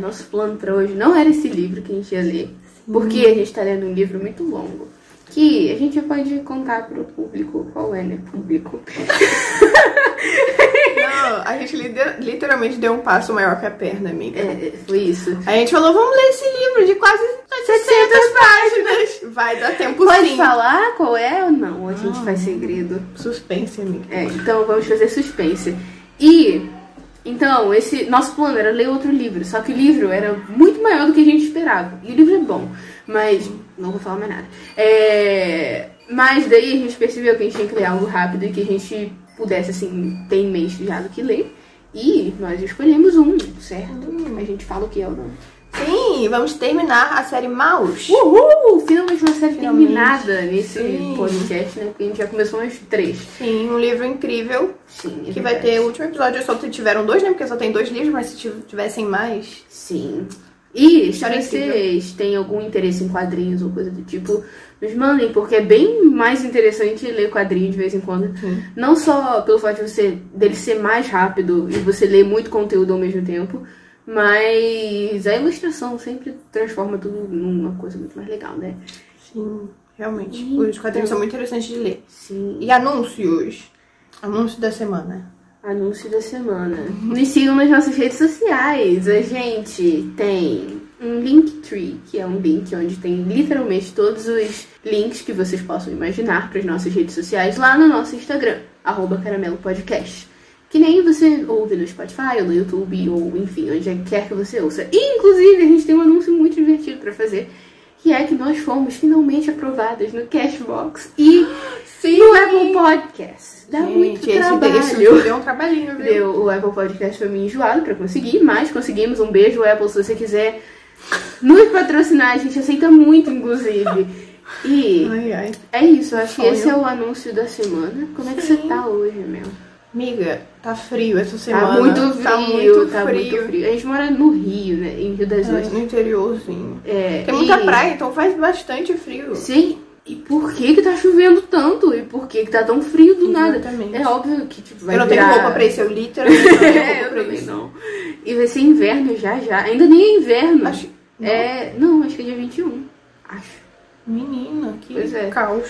nosso plano pra hoje não era esse livro que a gente ia ler. Porque a gente tá lendo um livro muito longo. Que a gente pode contar pro público qual é, né? Público. Não, a gente literalmente deu um passo maior que a perna, amiga. É, foi isso. A gente falou, vamos ler esse livro de quase 700 páginas. Vai dar tempo Pode sim. falar qual é ou não? Ou a gente faz segredo? Suspense, amiga. É, então vamos fazer suspense. E então, esse nosso plano era ler outro livro, só que o livro era muito maior do que a gente esperava. E o livro é bom, mas não vou falar mais nada. É, mas daí a gente percebeu que a gente tinha que ler algo rápido e que a gente pudesse assim ter em mente já do que ler. E nós escolhemos um, certo? A gente fala o que é ou não. Sim, vamos terminar a série Maus. Uhul! Finalmente uma série Finalmente. terminada nesse Sim. podcast, né? Porque a gente já começou umas três. Sim, um livro incrível. Sim, é Que vai ter o último episódio, só tiveram dois, né? Porque só tem dois livros, mas se tiv- tivessem mais. Sim. E se vocês têm algum interesse em quadrinhos ou coisa do tipo, nos mandem, porque é bem mais interessante ler quadrinho de vez em quando. Sim. Não só pelo fato de você dele ser mais rápido e você ler muito conteúdo ao mesmo tempo, mas a ilustração sempre transforma tudo numa coisa muito mais legal, né? Sim, realmente. Os quadrinhos são muito interessantes de ler. Sim. E anúncios. Anúncio da semana. Anúncio da semana. Nos sigam nas nossas redes sociais. A gente tem um Linktree, que é um link onde tem literalmente todos os links que vocês possam imaginar para as nossas redes sociais lá no nosso Instagram, arroba Caramelo Podcast. Que nem você ouve no Spotify ou no YouTube ou enfim, onde quer que você ouça. E inclusive a gente tem um anúncio muito divertido para fazer, que é que nós fomos finalmente aprovadas no Cashbox e Sim! no Apple Podcast. Dá muito esse, trabalho. esse vídeo deu um trabalhinho, viu? Deu, o Apple Podcast foi meio enjoado pra conseguir, mas conseguimos. Um beijo, Apple, se você quiser nos patrocinar, a gente aceita muito, inclusive. E Ai, ai. é isso, eu acho que Sonho. esse é o anúncio da semana. Como é que você Sim. tá hoje, meu? Amiga, tá frio essa semana. Tá muito frio, Tá muito tá frio. muito frio. A gente mora no Rio, né? Em Rio das É, Ostras. no interiorzinho. É, Tem muita e- praia, então faz bastante frio. Sim. E por que que tá chovendo tanto? E por que que tá tão frio do nada? Exatamente. É óbvio que tipo, vai eu não tenho virar- roupa pra isso, eu literalmente não tenho É, roupa eu pra isso. não. E vai ser inverno já já. Ainda nem é inverno. Acho... É. Não, acho que é dia 21. Acho. Menina, que Pois é. caos.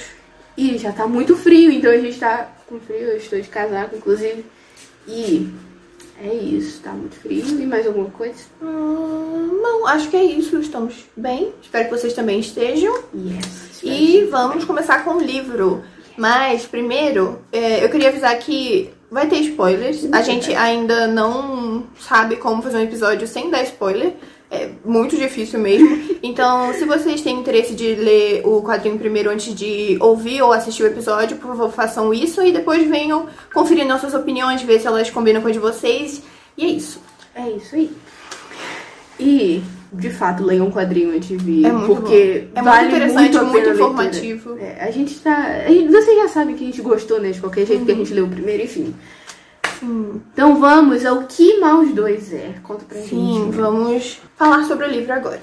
E já tá muito frio, então a gente tá com frio. Eu estou de casaco, inclusive. E é isso, tá muito frio. E mais alguma coisa? Hum, não, acho que é isso. Estamos bem. Espero que vocês também estejam. Yes. E vamos começar com o livro. Mas, primeiro, é, eu queria avisar que vai ter spoilers. A gente ainda não sabe como fazer um episódio sem dar spoiler. É muito difícil mesmo. Então, se vocês têm interesse de ler o quadrinho primeiro antes de ouvir ou assistir o episódio, por favor, façam isso. E depois venham conferir nossas opiniões, ver se elas combinam com as de vocês. E é isso. É isso aí. E, de fato, leiam um quadrinho antes de vir. É muito porque bom. É vale muito interessante, a muito pena a informativo. É, a gente tá. a gente- Vocês já sabem que a gente gostou, né? De qualquer jeito, porque a gente leu o primeiro, enfim. Sim. Então vamos ao que Maus 2 é. Conta pra gente. Sim, vamos falar sobre o livro agora.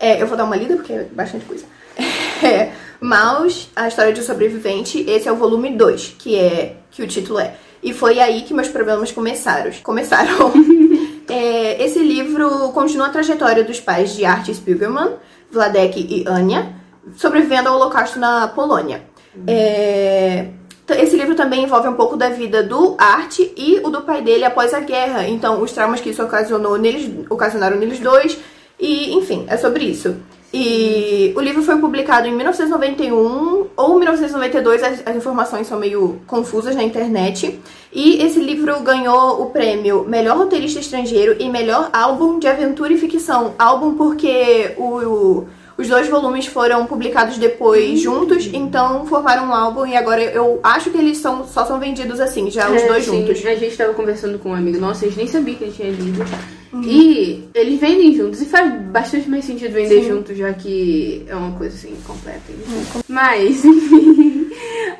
É, eu vou dar uma lida porque é bastante coisa. É, Maus, a história de um sobrevivente, esse é o volume 2, que é que o título é. E foi aí que meus problemas começaram. Começaram. É, esse livro continua a trajetória dos pais de Art Spiegelman, Vladek e Anya, sobrevivendo ao Holocausto na Polônia. É, t- esse livro também envolve um pouco da vida do Art e o do pai dele após a guerra. Então, os traumas que isso ocasionou neles, ocasionaram neles dois. E, enfim, é sobre isso. E o livro foi publicado em 1991 ou 1992, as, as informações são meio confusas na internet. E esse livro ganhou o prêmio Melhor Roteirista Estrangeiro e Melhor Álbum de Aventura e Ficção. Álbum porque o- o- os dois volumes foram publicados depois juntos, então formaram um álbum e agora eu acho que eles são, só são vendidos assim, já os É, dois sim, juntos. A gente tava conversando com um amigo nosso, a gente nem sabia que ele tinha lido. Uhum. E eles vendem juntos. E faz bastante mais sentido vender Sim. juntos, já que é uma coisa assim, completa. enfim. Mas, enfim.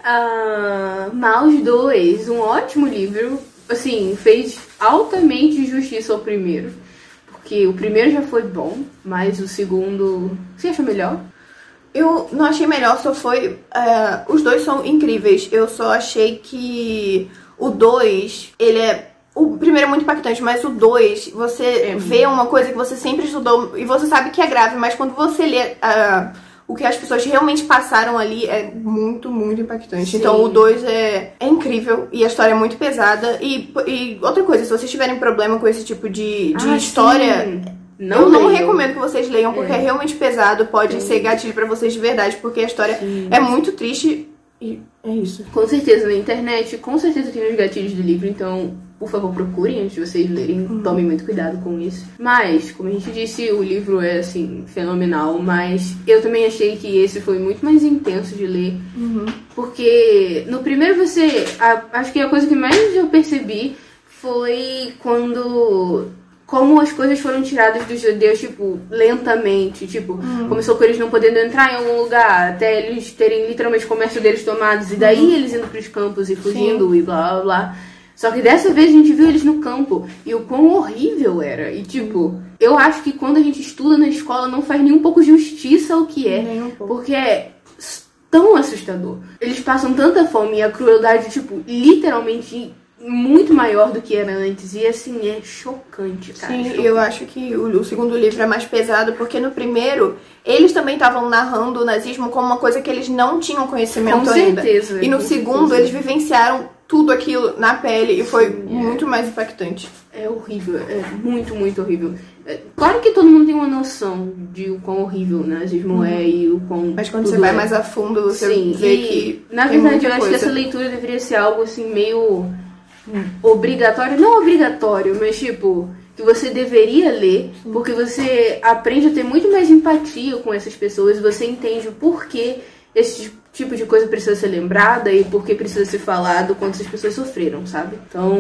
ah, Maus 2, um ótimo livro. Assim, fez altamente justiça ao primeiro. Porque o primeiro já foi bom, mas o segundo. Você achou melhor? Eu não achei melhor, só foi. é, os dois são incríveis. Eu só achei que o 2, ele é o primeiro é muito impactante, mas o dois, você É vê uma coisa que você sempre estudou e você sabe que é grave, mas quando você lê ah, o que as pessoas realmente passaram ali é muito, muito impactante. Sim. Então o dois é, é incrível e a história é muito pesada. E, e outra coisa, se vocês tiverem problema com esse tipo de, de Ah, história. sim. eu não recomendo que vocês leiam, porque é, É. realmente pesado, pode Sim. ser gatilho pra vocês de verdade, porque a história Sim. é muito triste e é isso. Com certeza, na internet, com certeza tem os gatilhos do livro, então, por favor, procurem antes de vocês lerem, tomem muito cuidado com isso. Mas, como a gente disse, o livro é, assim, fenomenal, mas eu também achei que esse foi muito mais intenso de ler, porque no primeiro você, a- acho que a coisa que mais eu percebi foi quando como as coisas foram tiradas dos judeus, tipo, lentamente. Tipo, começou com eles não podendo entrar em algum lugar, até eles terem literalmente o comércio deles tomados, e daí eles indo pros campos e fugindo e blá blá blá. Só que dessa vez a gente viu eles no campo e o quão horrível era. E tipo, eu acho que quando a gente estuda na escola não faz nem um pouco justiça ao que é. Nem um pouco. Porque é tão assustador. Eles passam tanta fome e a crueldade, tipo, literalmente muito maior do que era antes. E assim, é chocante, cara. Sim, chocante. eu acho que o, o segundo livro é mais pesado, porque no primeiro eles também estavam narrando o nazismo como uma coisa que eles não tinham conhecimento Com ainda. certeza, E no segundo certeza. eles vivenciaram tudo aquilo na pele e foi Sim, é. muito mais impactante. É horrível, é muito, muito horrível. É, claro que todo mundo tem uma noção de o quão horrível o nazismo é e o quão. Mas quando você vai é. mais a fundo, você Sim, vê e, que. Na verdade, eu acho que coisa. essa leitura deveria ser algo assim meio obrigatório. Não obrigatório, mas tipo. Que você deveria ler, porque você aprende a ter muito mais empatia com essas pessoas, você entende o porquê esse tipo de coisa precisa ser lembrada e porquê precisa ser falado quando essas pessoas sofreram, sabe? Então,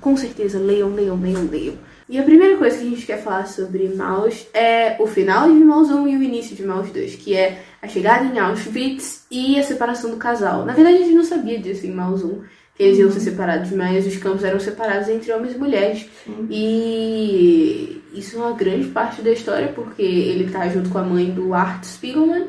com certeza, leiam, leiam, leiam, leiam. E a primeira coisa que a gente quer falar sobre Maus é o final de Maus 1 e o início de Maus 2, que é a chegada em Auschwitz e a separação do casal. Na verdade, a gente não sabia disso em Maus 1, que eles iam ser separados, mas os campos eram separados entre homens e mulheres. E isso é uma grande parte da história, porque ele tá junto com a mãe do Art Spiegelman,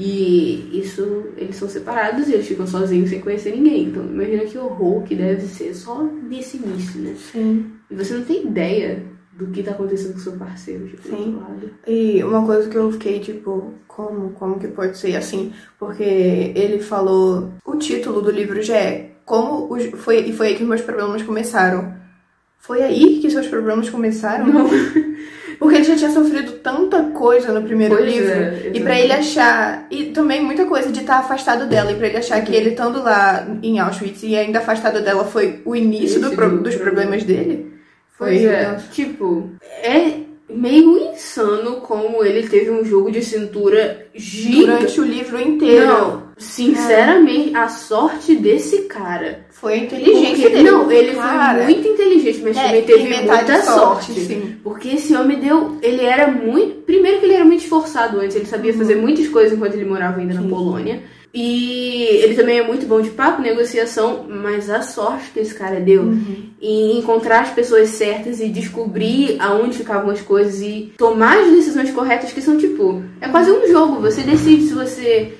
e isso, eles são separados e eles ficam sozinhos sem conhecer ninguém. Então imagina que horror que deve ser só nesse início, né? Sim. E você não tem ideia do que tá acontecendo com seu parceiro, tipo, do Sim. outro lado. E uma coisa que eu fiquei tipo, como, como que pode ser assim? Porque ele falou, o título do livro já é como os, foi e foi aí que meus problemas começaram. Foi aí que seus problemas começaram? Não. Porque ele já tinha sofrido tanta coisa no primeiro Pois livro. é, e pra ele achar. E também muita coisa de estar afastado dela. E pra ele achar que ele estando lá em Auschwitz e ainda afastado dela foi o início do pro- dos problema. problemas dele. Pois é, tipo, é meio insano como ele teve um jogo de cintura gigante. Durante o livro inteiro. Não, sinceramente, a sorte desse cara. Foi a inteligência Porque- dele. Não, ele Cara, foi muito inteligente, mas É, também teve muita sorte. sorte. Porque esse homem deu. Ele era muito. Primeiro que ele era muito esforçado antes, ele sabia fazer muitas coisas enquanto ele morava ainda na Uhum. Sim. Polônia. E ele também é muito bom de papo, negociação, mas a sorte que esse cara deu Uhum. em encontrar as pessoas certas e descobrir aonde ficavam as coisas e tomar as decisões corretas, que são tipo. É quase um jogo. Você decide se você,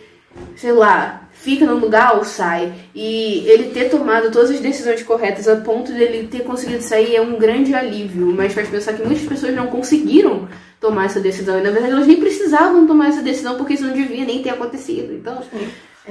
sei lá, fica no lugar ou sai. E ele ter tomado todas as decisões corretas a ponto dele ter conseguido sair é um grande alívio. Mas faz pensar que muitas pessoas não conseguiram tomar essa decisão. E na verdade elas nem precisavam tomar essa decisão porque isso não devia nem ter acontecido. Então.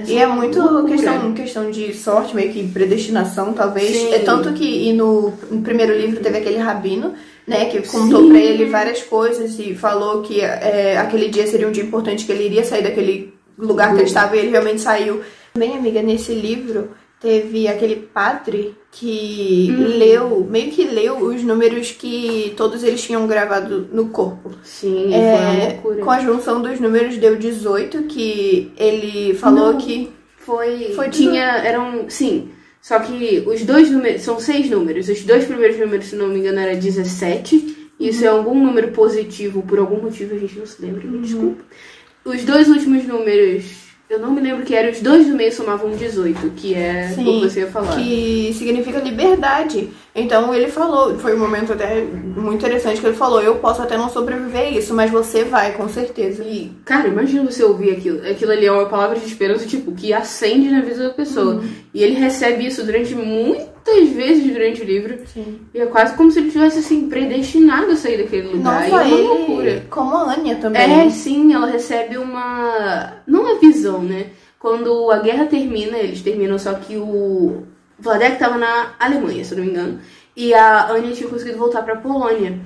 E é muito loucura. questão, questão de sorte, meio que predestinação, talvez. Sim. É tanto que e no, no primeiro livro teve aquele rabino, né, que contou Sim. pra ele várias coisas e falou que é, aquele dia seria um dia importante, que ele iria sair daquele lugar que ele estava e ele realmente saiu. Também, amiga, nesse livro teve aquele padre que Hum. leu, meio que leu os números que todos eles tinham gravado no corpo. Sim, É, foi uma loucura. com a junção dos números deu 18, que ele falou Não. que Foi, Foi tinha, eram, sim, só que os dois números, são seis números, os dois primeiros números, se não me engano, era 17, isso é algum número positivo, por algum motivo a gente não se lembra, me desculpa. Os dois últimos números, eu não me lembro que eram, os dois do meio somavam 18, que é o que você ia falar. que significa liberdade. Então ele falou, foi um momento até muito interessante que ele falou, eu posso até não sobreviver a isso, mas você vai, com certeza. E, cara, imagina você ouvir aquilo. Aquilo ali é uma palavra de esperança, tipo, que acende na vida da pessoa. E ele recebe isso durante muito tantas vezes durante o livro. Sim. E é quase como se ele tivesse, assim, predestinado a sair daquele lugar. Não e só é uma ele, loucura. como a Anya também. É, sim, ela recebe uma. Não uma visão, né? Quando a guerra termina, eles terminam, só que o Vladek tava na Alemanha, se eu não me engano. E a Anya tinha conseguido voltar pra Polônia.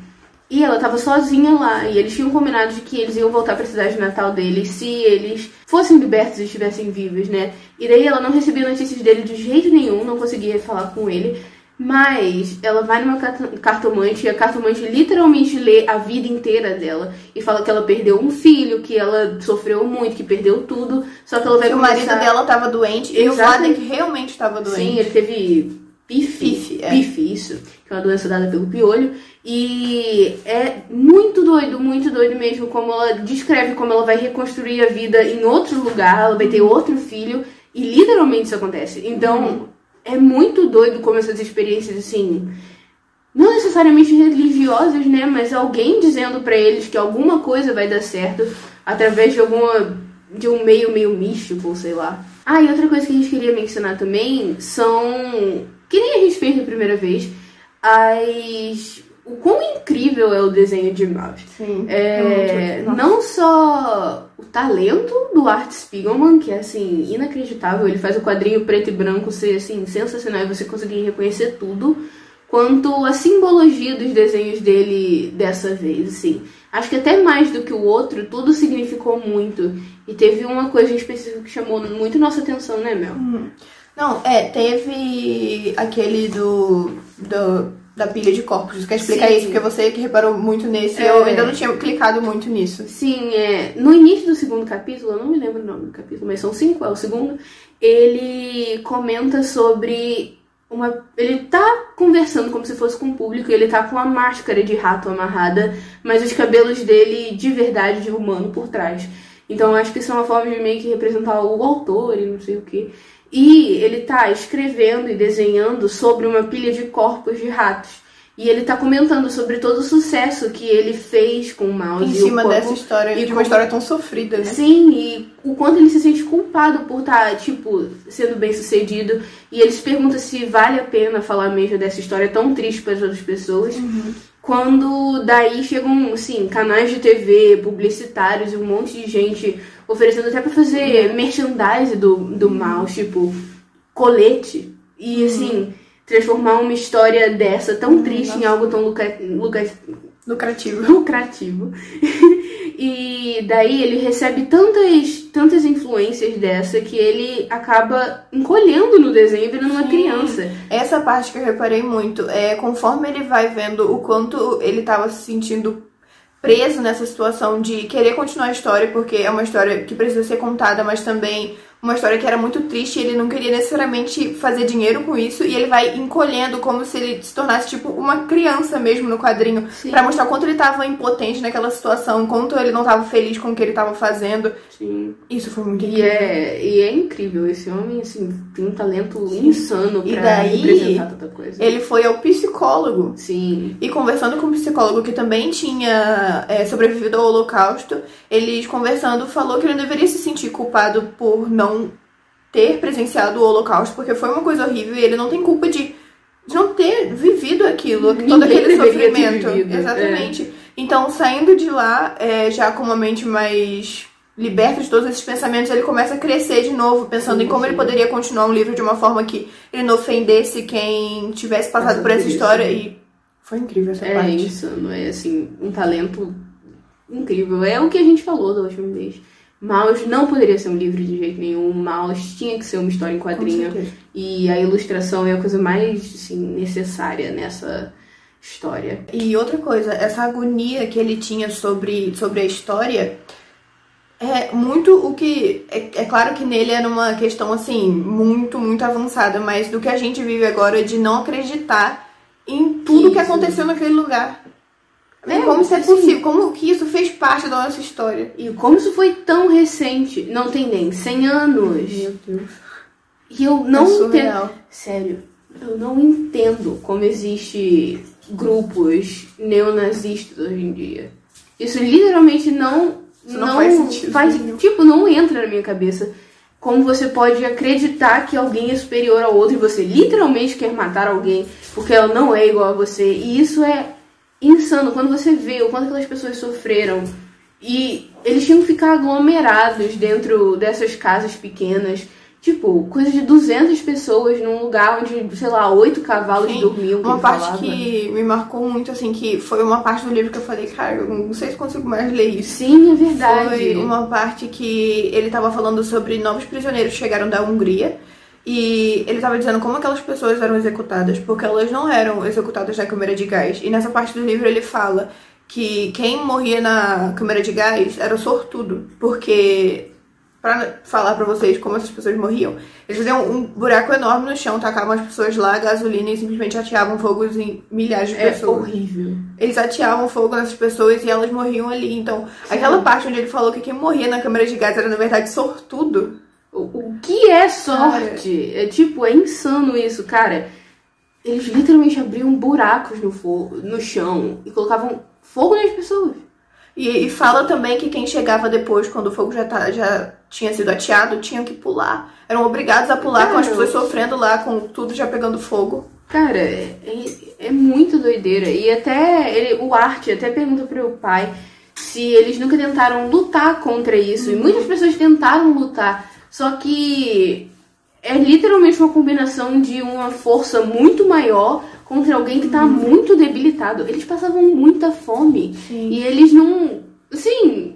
E ela tava sozinha lá. E eles tinham combinado de que eles iam voltar pra cidade natal deles se eles fossem libertos e estivessem vivos, né? E daí ela não recebia notícias dele de jeito nenhum, não conseguia falar com ele. Mas ela vai numa cartomante e a cartomante literalmente lê a vida inteira dela e fala que ela perdeu um filho, que ela sofreu muito, que perdeu tudo. Só que ela vai Que o começar... marido dela tava doente e o. Vladek realmente estava doente. Sim, ele teve pife, Pife, é. pife, isso, que é uma doença dada pelo piolho. E é muito doido, muito doido mesmo como ela descreve como ela vai reconstruir a vida em outro lugar, ela vai ter outro filho e literalmente isso acontece. Então, é muito doido como essas experiências assim, não necessariamente religiosas, né, mas alguém dizendo pra eles que alguma coisa vai dar certo através de alguma de um meio meio místico, sei lá. Ah, e outra coisa que a gente queria mencionar também são que nem a gente fez da primeira vez, as o quão incrível é o desenho de Mouse. Sim. É, nossa. não só o talento do Art Spiegelman, que é assim, inacreditável, ele faz o quadrinho preto e branco ser assim, sensacional e você conseguir reconhecer tudo, quanto a simbologia dos desenhos dele dessa vez, assim. Acho que até mais do que o outro, tudo significou muito. E teve uma coisa em específico que chamou muito nossa atenção, né, Mel? Não, é, teve aquele do, do da pilha de corpos. Quer explicar Sim. isso? Porque você que reparou muito nesse, É. eu ainda não tinha clicado muito nisso. Sim, é, no início do segundo capítulo, eu não me lembro o nome do capítulo, mas são cinco, é o segundo. Ele comenta sobre uma. Ele tá conversando como se fosse com o público, e ele tá com a máscara de rato amarrada, mas os cabelos dele de verdade, de humano, por trás. Então eu acho que isso é uma forma de meio que representar o autor e não sei o que. E ele tá escrevendo e desenhando sobre uma pilha de corpos de ratos. E ele tá comentando sobre todo o sucesso que ele fez com o mouse. Em e o cima como- dessa história, e de como- uma história tão sofrida, né? Sim, e o quanto ele se sente culpado por estar, tipo, sendo bem sucedido. E ele se pergunta se vale a pena falar mesmo dessa história tão triste para as outras pessoas. Quando daí chegam, assim, canais de TV, publicitários e um monte de gente oferecendo até pra fazer merchandise do, do mouse, tipo, colete. E, assim, transformar uma história dessa tão triste em algo tão luca, luca, Lucrativo. lucrativo. e daí ele recebe tantas, tantas influências dessa que ele acaba encolhendo no desenho e virando uma Sim. criança. Essa parte que eu reparei muito é conforme ele vai vendo o quanto ele tava se sentindo preso nessa situação de querer continuar a história, porque é uma história que precisa ser contada, mas também uma história que era muito triste e ele não queria necessariamente fazer dinheiro com isso, e ele vai encolhendo como se ele se tornasse tipo uma criança mesmo no quadrinho, Sim. pra mostrar o quanto ele tava impotente naquela situação, o quanto ele não tava feliz com o que ele tava fazendo. Sim. Isso foi muito E incrível. é, e é incrível. Esse homem, assim, tem um talento insano E pra daí, representar tanta coisa. Ele foi ao psicólogo Sim. E conversando com um psicólogo que também tinha é, sobrevivido ao Holocausto, eles conversando falou que ele não deveria se sentir culpado por não ter presenciado o Holocausto, porque foi uma coisa horrível e ele não tem culpa de, de não ter vivido aquilo, Ninguém todo aquele sofrimento. vivido, é. Exatamente. Então, saindo de lá, é, já com uma mente mais liberta de todos esses pensamentos, ele começa a crescer de novo, pensando Sim, em como sim. ele poderia continuar um livro de uma forma que ele não ofendesse quem tivesse passado por essa isso, história e foi incrível essa É parte. insano. É, assim, um talento incrível. É o que a gente falou da última vez. Maus não poderia ser um livro de jeito nenhum. Maus tinha que ser uma história em quadrinho. E a ilustração é a coisa mais assim, necessária nessa história. E outra coisa, essa agonia que ele tinha sobre, sobre a história é muito o que. É, é claro que nele era uma questão assim, muito, muito avançada, mas do que a gente vive agora de não acreditar em tudo que Isso. aconteceu naquele lugar. É, como isso é assim- possível, como que isso fez parte da nossa história. E como isso foi tão recente, não tem nem 100 anos. Deus. E eu não é entendo. Sério, eu não entendo como existe grupos neonazistas hoje em dia. Isso literalmente não Isso não faz sentido faz- nenhum. tipo, não entra na minha cabeça. como você pode acreditar que alguém é superior ao outro e você literalmente quer matar alguém porque ela não é igual a você. E isso é insano quando você vê o quanto aquelas pessoas sofreram. E eles tinham que ficar aglomerados dentro dessas casas pequenas Tipo, coisa de 200 pessoas num lugar onde, sei lá, oito cavalos Sim, dormiam. Uma parte falava. que me marcou muito, assim, que foi uma parte do livro que eu falei, cara, eu não sei se consigo mais ler isso. Sim, é verdade. Foi uma parte que ele tava falando sobre novos prisioneiros que chegaram da Hungria. E ele tava dizendo como aquelas pessoas eram executadas, porque elas não eram executadas na câmara de gás. E nessa parte do livro ele fala que quem morria na câmara de gás era sortudo, porque para falar para vocês como essas pessoas morriam. Eles faziam um buraco enorme no chão, tacavam as pessoas lá, gasolina e simplesmente ateavam fogo em milhares de é pessoas. É horrível. Eles ateavam fogo nessas pessoas e elas morriam ali. Então, Sim. aquela parte onde ele falou que quem morria na câmara de gás era na verdade sortudo. O, o que é sorte? Cara. É tipo, é insano isso, cara. Eles literalmente abriam buracos no, fogo, no chão e colocavam fogo nas pessoas. E, e, fala também que quem chegava depois, quando o fogo já, tá, já tinha sido ateado, tinham que pular. Eram obrigados a pular Cara, com as pessoas sofrendo lá, com tudo já pegando fogo. Cara, é, é, é muito doideira. E até ele, o Art até pergunta pro pai se eles nunca tentaram lutar contra isso. Uhum. E muitas pessoas tentaram lutar. Só que é literalmente uma combinação de uma força muito maior contra alguém que tá uhum. muito debilitado. Eles passavam muita fome. Sim. E eles não. Assim,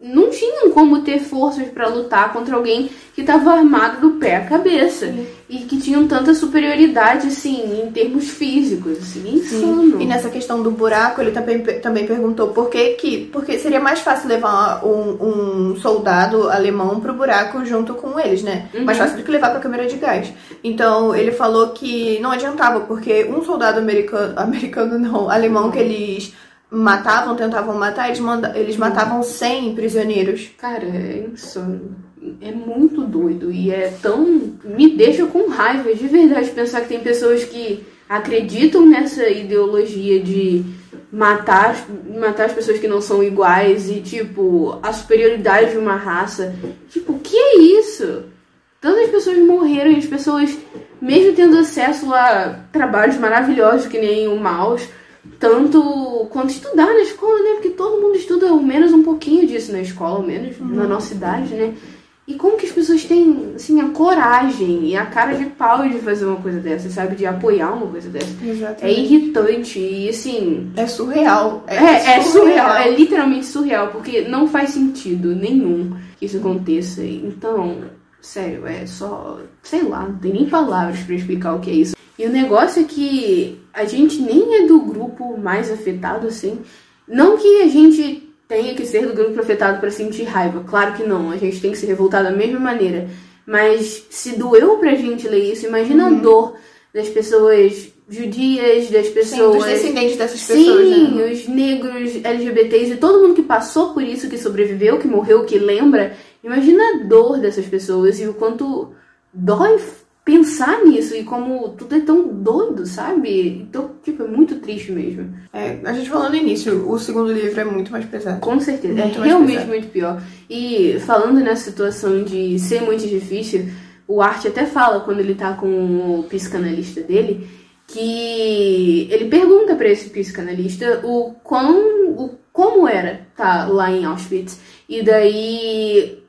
não tinham como ter forças para lutar contra alguém que estava armado do pé à cabeça Sim. e que tinham tanta superioridade assim em termos físicos, assim, insano. Sim. E nessa questão do buraco, ele também, também perguntou por que que porque seria mais fácil levar um, um soldado alemão pro buraco junto com eles, né? Uhum. Mais fácil do que levar para câmera de gás. Então, ele falou que não adiantava porque um soldado americano, americano não, alemão que eles matavam, tentavam matar, eles, manda eles matavam 100 prisioneiros. Cara, é insano. É muito doido e é tão. Me deixa com raiva de verdade pensar que tem pessoas que acreditam nessa ideologia de matar, matar as pessoas que não são iguais e, tipo, a superioridade de uma raça. Tipo, que é isso? Tantas pessoas morreram e as pessoas, mesmo tendo acesso a trabalhos maravilhosos que nem o Maus, tanto quanto estudar na escola, né? Porque todo mundo estuda ao menos um pouquinho disso na escola, ao menos uhum. na nossa idade, né? E como que as pessoas têm, assim, a coragem e a cara de pau de fazer uma coisa dessa, sabe? De apoiar uma coisa dessa. Exatamente. É irritante e, assim... É surreal. É, é, é surreal. É literalmente surreal, porque não faz sentido nenhum que isso aconteça. Então, sério, é só... Sei lá, não tem nem palavras para explicar o que é isso. E o negócio é que a gente nem é do grupo mais afetado, assim. Não que a gente tenha que ser do grupo afetado para sentir raiva, claro que não. A gente tem que se revoltar da mesma maneira. Mas se doeu pra gente ler isso, imagina uhum. a dor das pessoas judias, das pessoas. Sim, dos descendentes dessas pessoas. Sim, né? os negros, LGBTs e todo mundo que passou por isso, que sobreviveu, que morreu, que lembra. Imagina a dor dessas pessoas e o quanto dói pensar nisso e como tudo é tão doido, sabe? Então, tipo, é muito triste mesmo. É, a gente falou no início, o segundo livro é muito mais pesado. Com certeza, muito é realmente pesado. muito pior. E falando nessa situação de ser muito difícil, o Art até fala quando ele tá com o psicanalista dele que ele pergunta para esse psicanalista o quão o como era tá lá em Auschwitz. E daí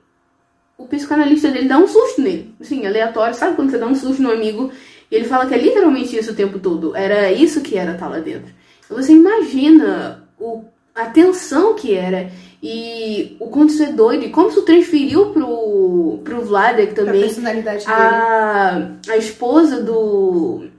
o psicanalista dele dá um susto nele. Assim, aleatório. Sabe quando você dá um susto no amigo e ele fala que é literalmente isso o tempo todo? Era isso que era estar lá dentro. Então você imagina o, a tensão que era e o quanto isso é doido e como isso transferiu pro, pro Vladek também. A personalidade dele. A, a esposa do,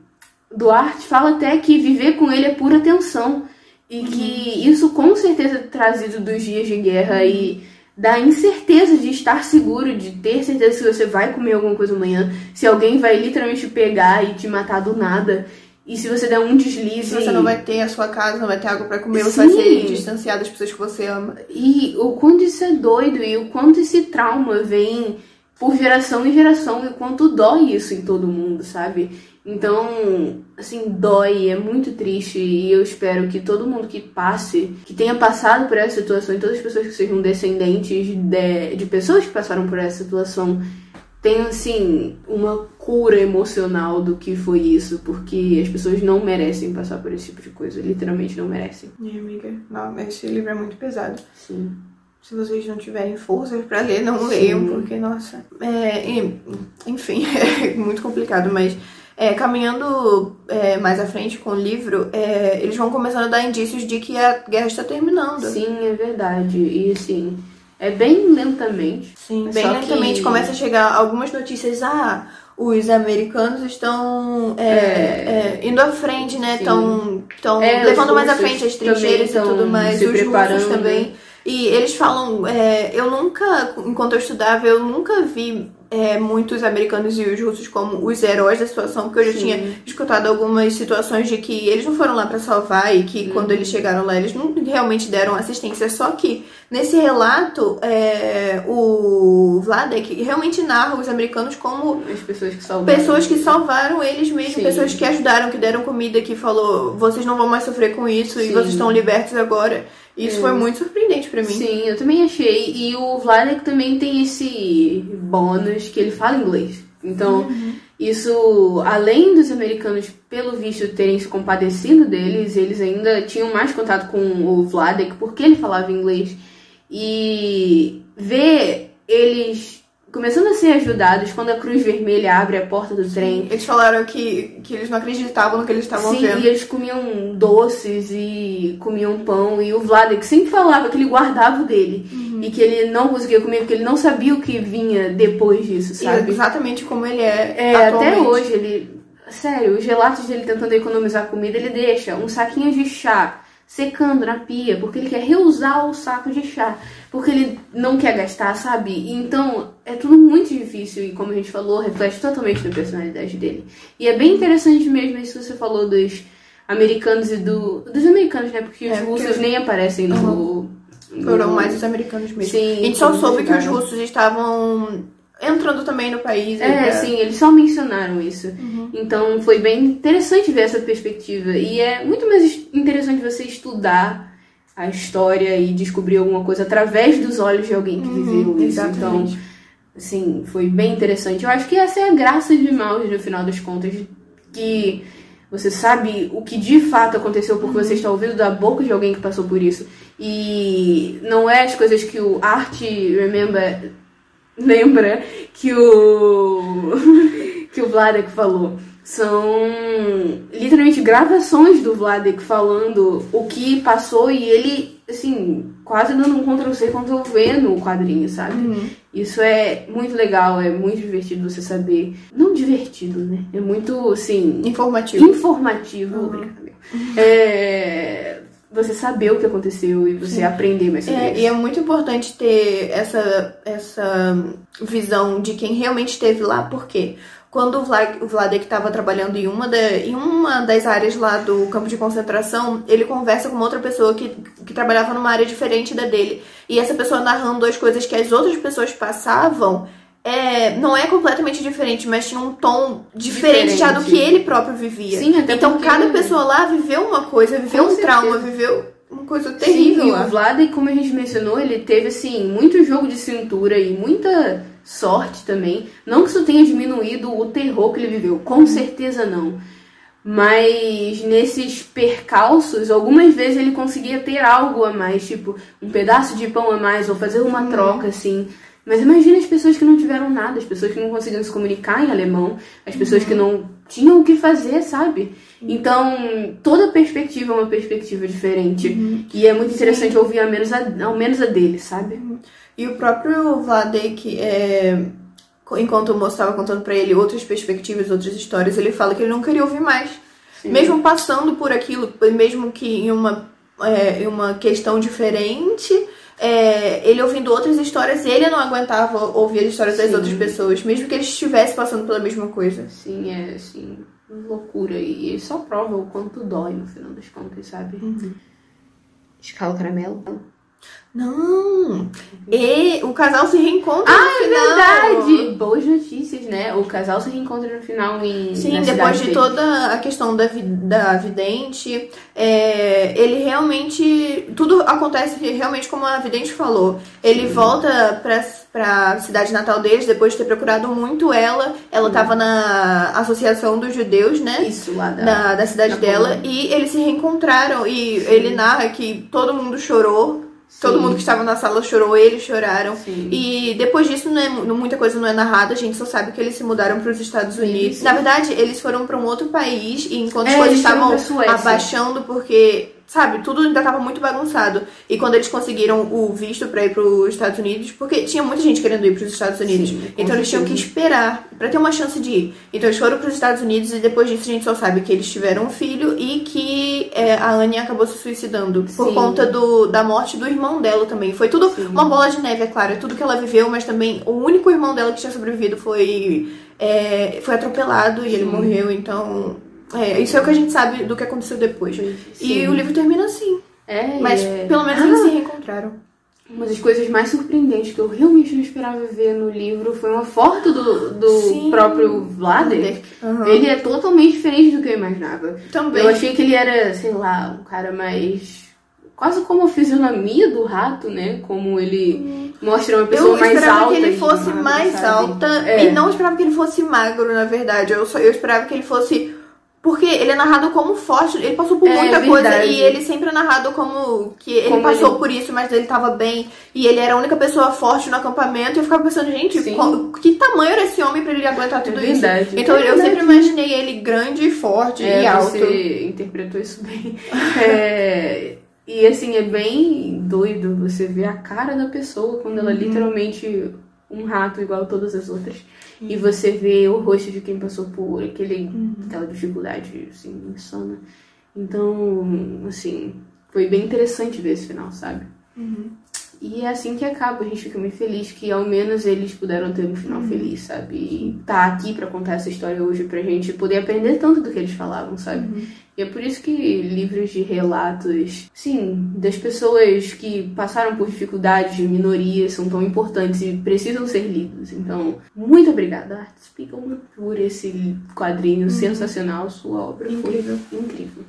Art fala até que viver com ele é pura tensão. E uhum. que isso com certeza é trazido dos dias de guerra uhum. e da incerteza de estar seguro, de ter certeza se você vai comer alguma coisa amanhã, se alguém vai literalmente pegar e te matar do nada. E se você der um deslize. Se você não vai ter a sua casa, não vai ter água para comer, Sim. você vai ser distanciado das pessoas que você ama. E o quanto isso é doido e o quanto esse trauma vem por geração em geração e o quanto dói isso em todo mundo, sabe? Então, assim, dói, é muito triste e eu espero que todo mundo que passe, que tenha passado por essa situação, e todas as pessoas que sejam descendentes de, de pessoas que passaram por essa situação, tem assim uma cura emocional do que foi isso, porque as pessoas não merecem passar por esse tipo de coisa, literalmente não merecem. É, amiga, não, esse livro é muito pesado. Sim. Se vocês não tiverem forças pra ler, não leiam, porque, nossa. É, enfim, é muito complicado, mas é, caminhando é, mais à frente com o livro, é, eles vão começando a dar indícios de que a guerra está terminando. Sim, é verdade. E assim, é bem lentamente. Sim, bem lentamente que... começa a chegar algumas notícias. Ah, os americanos estão é, é, indo à frente, né? Estão é, levando mais à frente as trincheiras e tudo mais. Os russos também. E eles falam, é, eu nunca, enquanto eu estudava, eu nunca vi é, muitos americanos e os russos como os heróis da situação, porque eu já Sim. tinha escutado algumas situações de que eles não foram lá para salvar e que quando eles chegaram lá eles não realmente deram assistência. Só que nesse relato, é, o Vladek realmente narra os americanos como as pessoas que salvaram, pessoas que salvaram eles mesmo, Sim. pessoas que ajudaram, que deram comida, que falou vocês não vão mais sofrer com isso Sim. e vocês estão libertos agora. Isso é. foi muito surpreendente para mim. Sim, eu também achei. E o Vladek também tem esse bônus que ele fala inglês. Então, uhum. isso, além dos americanos, pelo visto, terem se compadecido deles, eles ainda tinham mais contato com o Vladek porque ele falava inglês. E ver eles começando a ser ajudados quando a Cruz Vermelha abre a porta do trem. Eles falaram que, que eles não acreditavam no que eles estavam vendo. Sim, e eles comiam doces e comiam pão. E o Vladek sempre falava que ele guardava o dele. Uhum. E que ele não conseguia comer porque ele não sabia o que vinha depois disso, sabe? E exatamente como ele é. É, atualmente. até hoje ele. Sério, os relatos dele tentando economizar comida, ele deixa um saquinho de chá secando na pia, porque ele quer reusar o saco de chá, porque ele não quer gastar, sabe? Então é tudo muito difícil e, como a gente falou, reflete totalmente na personalidade dele. E é bem interessante mesmo isso que você falou dos americanos e do. dos americanos, né? Porque é, os russos porque... nem aparecem no. Uhum. Foram mais os americanos mesmo. Sim, a gente só soube que os russos estavam entrando também no país. É, é, sim, eles só mencionaram isso. Uhum. Então foi bem interessante ver essa perspectiva. E é muito mais interessante você estudar a história e descobrir alguma coisa através dos olhos de alguém que uhum, viveu isso. Exatamente. Então, assim, foi bem interessante. Eu acho que essa é a graça de Mouse, no final das contas, que você sabe o que de fato aconteceu porque uhum. você está ouvindo da boca de alguém que passou por isso. E não é as coisas que o Art Remember lembra que o que o Vladek falou. São literalmente gravações do Vladek falando o que passou e ele, assim, quase dando um Ctrl-C, Ctrl-V no quadrinho, sabe? Uhum. Isso é muito legal, é muito divertido você saber. Não divertido, né? É muito, assim. Informativo. Informativo. Uhum. É você saber o que aconteceu e você Sim. aprender mais sobre é, isso. E é muito importante ter essa, essa visão de quem realmente esteve lá, porque quando o, Vlad, o Vladek estava trabalhando em uma, da, em uma das áreas lá do campo de concentração, ele conversa com outra pessoa que, que trabalhava numa área diferente da dele. E essa pessoa narrando as coisas que as outras pessoas passavam é, não é completamente diferente, mas tinha um tom diferente, diferente. já do que ele próprio vivia. Sim, até então porque... cada pessoa lá viveu uma coisa, viveu Com um certeza. trauma, viveu uma coisa terrível. Sim, e o Vlad, como a gente mencionou, ele teve assim muito jogo de cintura e muita sorte também. Não que isso tenha diminuído o terror que ele viveu, com uhum. certeza não. Mas nesses percalços, algumas vezes ele conseguia ter algo a mais, tipo um pedaço de pão a mais, ou fazer uma uhum. troca assim. Mas imagina as pessoas que não tiveram nada, as pessoas que não conseguiam se comunicar em alemão, as pessoas uhum. que não tinham o que fazer, sabe? Então, toda perspectiva é uma perspectiva diferente. Uhum. E é muito interessante Sim. ouvir ao menos, a, ao menos a dele, sabe? Uhum. E o próprio Vladek, é, enquanto o moço estava contando para ele outras perspectivas, outras histórias, ele fala que ele não queria ouvir mais. Sim. Mesmo passando por aquilo, mesmo que em uma, é, em uma questão diferente é, ele ouvindo outras histórias, ele não aguentava ouvir as histórias Sim. das outras pessoas, mesmo que ele estivesse passando pela mesma coisa. Sim, é assim, loucura. E só prova o quanto dói no final das contas, sabe? Uhum. Escala caramelo. Não! E o casal se reencontra Ah, no é final. verdade! Boas notícias, né? O casal se reencontra no final em. Sim, na depois de dele. toda a questão da, vi- da vidente, é, ele realmente. Tudo acontece realmente como a vidente falou. Ele volta pra, pra cidade natal deles depois de ter procurado muito ela. Ela tava na Associação dos Judeus, né? Isso lá da. Da, da cidade da dela. Polônia. E eles se reencontraram. E ele narra que todo mundo chorou. Todo Sim. mundo que estava na sala chorou, eles choraram. Sim. E depois disso, não é, mu- muita coisa não é narrada, a gente só sabe que eles se mudaram para os Estados Unidos. Isso. Na verdade, eles foram para um outro país e enquanto É, eles estavam abaixando, porque, sabe, tudo ainda estava muito bagunçado. E quando eles conseguiram o visto para ir para os Estados Unidos, porque tinha muita gente querendo ir para os Estados Unidos, Sim, então eles tinham que esperar para ter uma chance de ir. Então eles foram para os Estados Unidos e depois disso a gente só sabe que eles tiveram um filho e que é, a Anne acabou se suicidando por Sim. conta do, da morte do irmão dela também. Foi tudo Sim. uma bola de neve, é claro, é tudo que ela viveu, mas também o único irmão dela que tinha sobrevivido foi, é, foi atropelado e ele morreu, então. É, isso é o que a gente sabe do que aconteceu depois. E Sim. o livro termina assim. É, Mas é. pelo menos Ah, eles se reencontraram. Uma das coisas mais surpreendentes que eu realmente não esperava ver no livro foi uma foto do, do Sim. próprio Vlader. Aham. Ele é totalmente diferente do que eu imaginava. Também. Eu achei que ele era, sei lá, um cara mais. Quase como a fisionomia do rato, né? Como ele mostra uma pessoa Hum. Eu mais esperava alta. que ele e fosse magra, mais sabe? alta É. e não esperava que ele fosse magro, na verdade. Eu, só, eu esperava que ele fosse. Porque ele é narrado como forte, ele passou por É, muita verdade. coisa e ele sempre é narrado como que ele Como passou ele- por isso, mas ele tava bem e ele era a única pessoa forte no acampamento. E eu ficava pensando, gente, qual- que tamanho era esse homem pra ele aguentar tudo É isso? Então É eu sempre imaginei ele grande, forte É, e alto. você interpretou isso bem. É, e assim, é bem doido você ver a cara da pessoa quando ela é Uhum. literalmente um rato igual a todas as outras. E você vê o rosto de quem passou por aquele, Uhum. aquela dificuldade assim, insana. Então, assim, foi bem interessante ver esse final, sabe? Uhum. E é assim que acaba, a gente fica muito feliz que ao menos eles puderam ter um final Uhum. feliz, sabe? E tá aqui pra contar essa história hoje pra gente poder aprender tanto do que eles falavam, sabe? Uhum. E é por isso que livros de relatos, sim, das pessoas que passaram por dificuldades, de minorias, são tão importantes e precisam ser lidos. Então, muito obrigada, Art Spiegelman, por esse quadrinho sensacional. Sua obra Uhum. Incrível. foi incrível.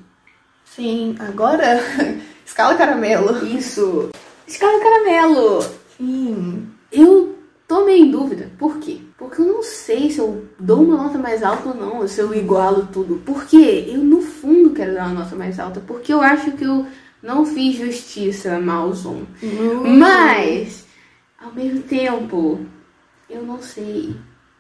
Sim, agora escala caramelo. Isso! Escala Caramelo! Sim. Eu tô meio em dúvida. Por quê? Porque eu não sei se eu dou uma nota mais alta ou não, ou se eu igualo tudo. Porque eu, no fundo, quero dar uma nota mais alta. Porque eu acho que eu não fiz justiça a Malzon. Mas, ao mesmo tempo, eu não sei.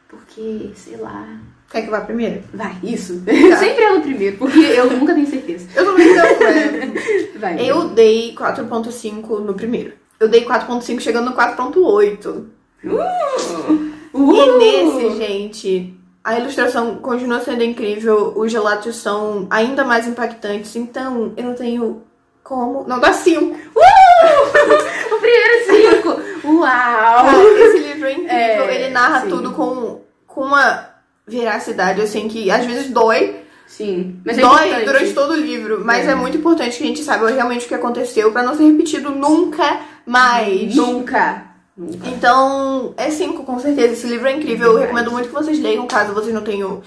Porque, sei lá. Quer que vá primeiro? Vai, isso. Tá. Sempre ela primeiro, porque eu nunca tenho certeza. Eu também não, é. Vai. Eu dei 4.5 no primeiro. Eu dei 4.5 chegando no 4.8. Uh! E nesse, gente, a ilustração continua sendo incrível, os relatos são ainda mais impactantes, então eu não tenho como. Não dá 5. O primeiro cinco! Uau! Esse livro é incrível, É, ele narra sim. tudo com, com uma veracidade, assim, que às vezes dói, Sim, mas é dói importante. durante todo o livro, mas é. É. muito importante que a gente saiba realmente o que aconteceu pra não ser repetido nunca mais. Nunca. Nunca. Então, é 5, com certeza. Esse livro é incrível. Eu Verdade. recomendo muito que vocês leiam, caso vocês não tenham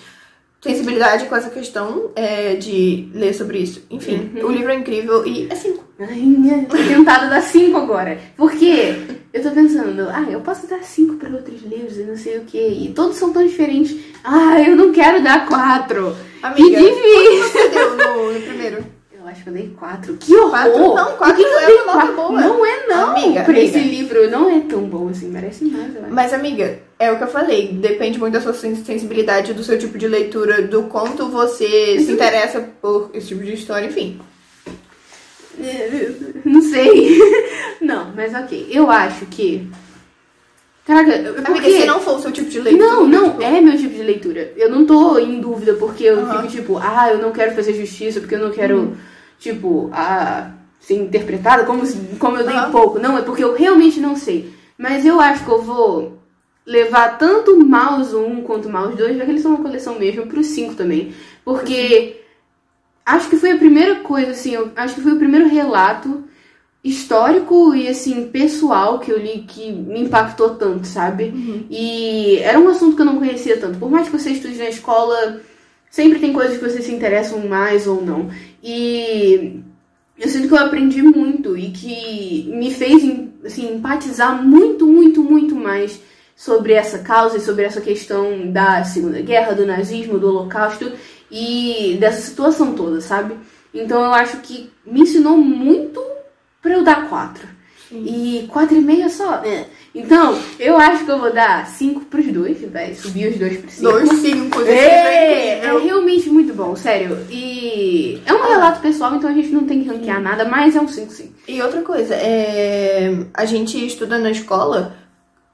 sensibilidade com essa questão é, de ler sobre isso. Enfim, Uhum. o livro é incrível e é 5. Ai, tô tentada dar cinco agora. Porque eu tô pensando, ah, eu posso dar cinco pra outros livros e não sei o que. E todos são tão diferentes. Ah, eu não quero dar quatro. Amiga, que difícil. você deu no, no primeiro? Eu acho que eu dei quatro. Que horror! Quatro? Não, quatro que é uma nota boa. Não é não. Amiga, pra esse amiga. livro não é tão bom assim. Merece mais, eu acho. Mas, amiga, é o que eu falei. Depende muito da sua sen- sensibilidade, do seu tipo de leitura, do quanto você se interessa por esse tipo de história, enfim. Não sei. Não, mas ok. Eu acho que. Caraca, Amiga, porque... se não for o seu tipo de leitura. Não, não, tipo, é meu tipo de leitura. Eu não tô em dúvida porque eu Aham. fico tipo, ah, eu não quero fazer justiça porque eu não quero, Uhum. Tipo, ah, ser interpretada como, como eu dei Aham. pouco. Não, é porque eu realmente não sei. Mas eu acho que eu vou levar tanto Mouse 1 quanto Mouse 2, já que eles são uma coleção mesmo, pro 5 também. Porque acho que foi a primeira coisa, assim, eu acho que foi o primeiro relato histórico e assim pessoal que eu li que me impactou tanto, sabe? Uhum. E era um assunto que eu não conhecia tanto. Por mais que você estude na escola, sempre tem coisas que você se interessam mais ou não. E eu sinto que eu aprendi muito e que me fez assim, empatizar muito, muito, muito mais sobre essa causa e sobre essa questão da Segunda Guerra, do nazismo, do Holocausto e dessa situação toda, sabe? Então eu acho que me ensinou muito pra eu dar quatro. E quatro e meia só. É. Então, eu acho que eu vou dar cinco pros dois, vai subir os dois pro cinco. Dois cinco, É, é realmente muito bom, sério. E é um relato pessoal, então a gente não tem que ranquear nada, mas é um 5 sim. E outra coisa, é... a gente estuda na escola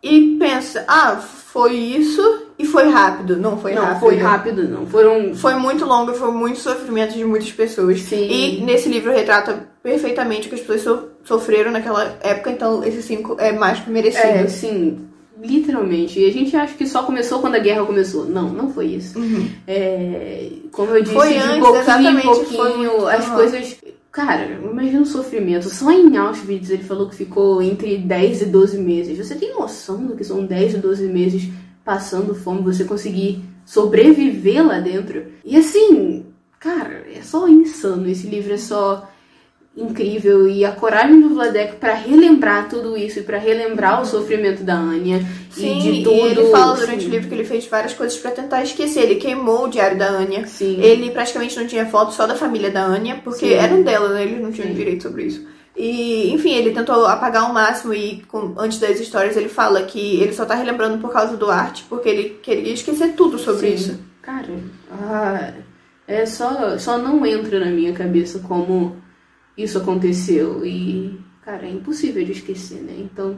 e pensa, ah, foi isso e foi rápido. Não foi não, rápido. foi rápido, não. Foram. Foi muito longo, foi muito sofrimento de muitas pessoas. Sim. E nesse livro retrata perfeitamente o que as pessoas so- sofreram naquela época, então esse cinco é mais que merecido. É, sim, literalmente. E a gente acha que só começou quando a guerra começou. Não, não foi isso. É, como eu disse, Uhum. Foi de antes, pouquinho em foi pouquinho, muito- as Aham. coisas. Cara, imagina o sofrimento. Só em Auschwitz ele falou que ficou entre 10 e 12 meses. Você tem noção do que são 10 e 12 meses passando fome, você conseguir sobreviver lá dentro? E assim, cara, é só insano. Esse livro é só incrível e a coragem do Vladek pra relembrar tudo isso e pra relembrar o sofrimento da Anya Sim, e de tudo. ele fala durante sim. o livro que ele fez várias coisas pra tentar esquecer. Ele queimou o diário da Anya. Sim. Ele praticamente não tinha foto só da família da Anya, porque Sim. eram dela, né? Eles não tinham Sim. direito sobre isso. E, enfim, ele tentou apagar ao máximo e com- antes das histórias ele fala que ele só tá relembrando por causa do arte, porque ele queria esquecer tudo sobre Sim. isso. Cara, ah, é só, só não entra na minha cabeça como isso aconteceu. E, cara, é impossível de esquecer, né? Então,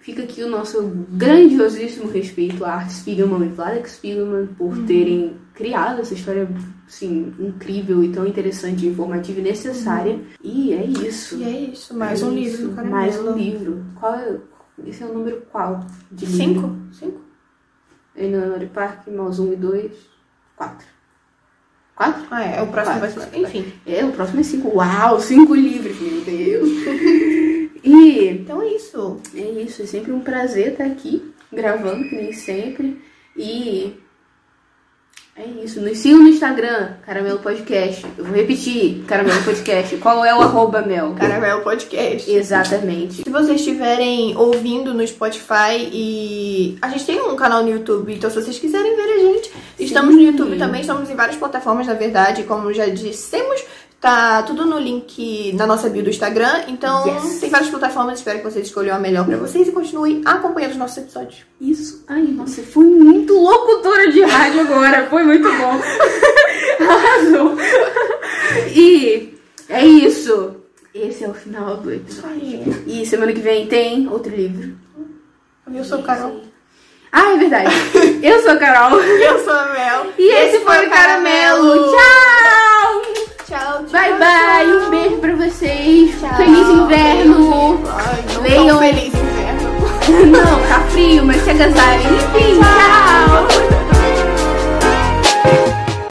fica aqui o nosso grandiosíssimo respeito a Art Spiegelman e Vladek Spiegelman por terem criado essa história, assim, incrível e tão interessante, informativa e necessária. E é isso. E é isso, mais É um isso, livro Caramelo. Mais um livro. Qual é, esse é o número qual de livro? Cinco? Cinco? Eleanor Park, Maus 1 e 2, 4. 4? Ah, é, o próximo vai Quatro, ser. Enfim. É, o próximo é 5. Uau, 5 livros, meu Deus. e Então é isso. é isso, é sempre um prazer estar aqui gravando, que nem sempre. E é isso. Nos sigam no Instagram, Caramelo Podcast. Eu vou repetir, Caramelo Podcast. Qual é o arroba, Mel? Caramelo Podcast. Exatamente. Se vocês estiverem ouvindo no Spotify e. A gente tem um canal no YouTube, então se vocês quiserem ver a gente, estamos no YouTube também, estamos em várias plataformas, na verdade, como já dissemos. Tá tudo no link na nossa bio do Instagram. Então, Yes. tem várias plataformas. Espero que vocês escolham a melhor pra vocês e continuem acompanhando os nossos episódios. Isso. Ai, nossa, fui muito locutora de rádio agora. Foi muito bom. Arrasou. E é isso. Esse é o final do episódio. E semana que vem tem outro livro. Eu sou a Carol. Ah, é verdade. Eu sou a Carol. Eu sou a Mel. E esse foi o Caramelo. Tchau! Tchau, tchau. Bye, bye. Um beijo pra vocês. Tchau. Feliz inverno. Ai, não Leiam. tão feliz inverno. Não, tá frio, mas se agasalhem. Enfim, tchau.